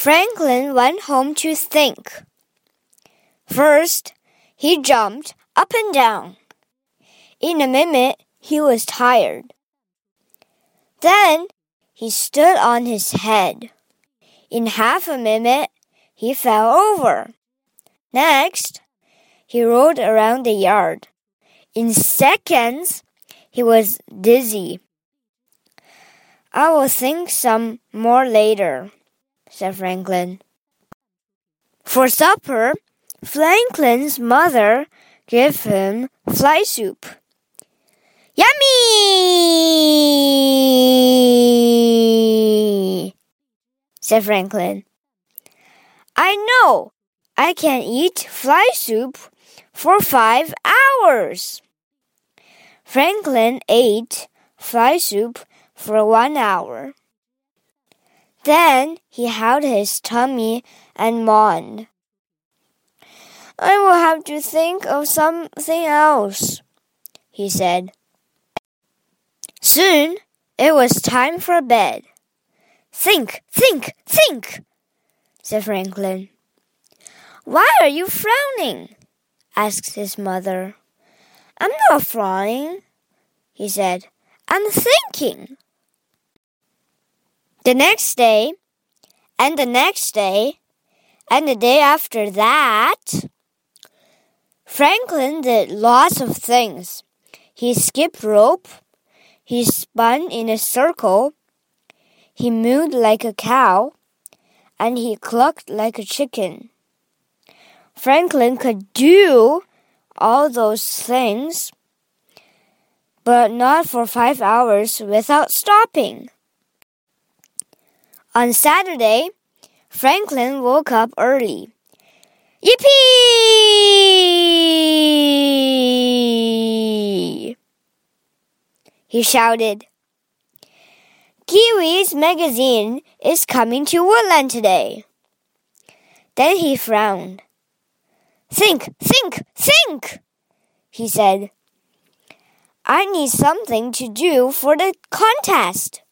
Franklin went home to think. First, he jumped up and down. In a minute, he was tired. Then, he stood on his head. In half a minute, he fell over. Next, he rolled around the yard. In seconds, he was dizzy. I will think some more later, said Franklin. For supper, Franklin's mother gave him fly soup. Yummy! said Franklin. I know. I can eat fly soup for five hours. Franklin ate fly soup for one hour. Then he held his tummy and moaned. I will have to think of something else, he said. Soon it was time for bed. Think, think, think, said Franklin. Why are you frowning? asked his mother. I'm not frowning, he said. I'm thinking. The next day, and the next day, and the day after that, Franklin did lots of things. He skipped rope, he spun in a circle, he mooed like a cow, and he clucked like a chicken. Franklin could do all those things, but not for five hours without stopping. On Saturday, Franklin woke up early. Yippee! He shouted. Kiwi's magazine is coming to Woodland today. Then he frowned. Think, think, think, he said. I need something to do for the contest.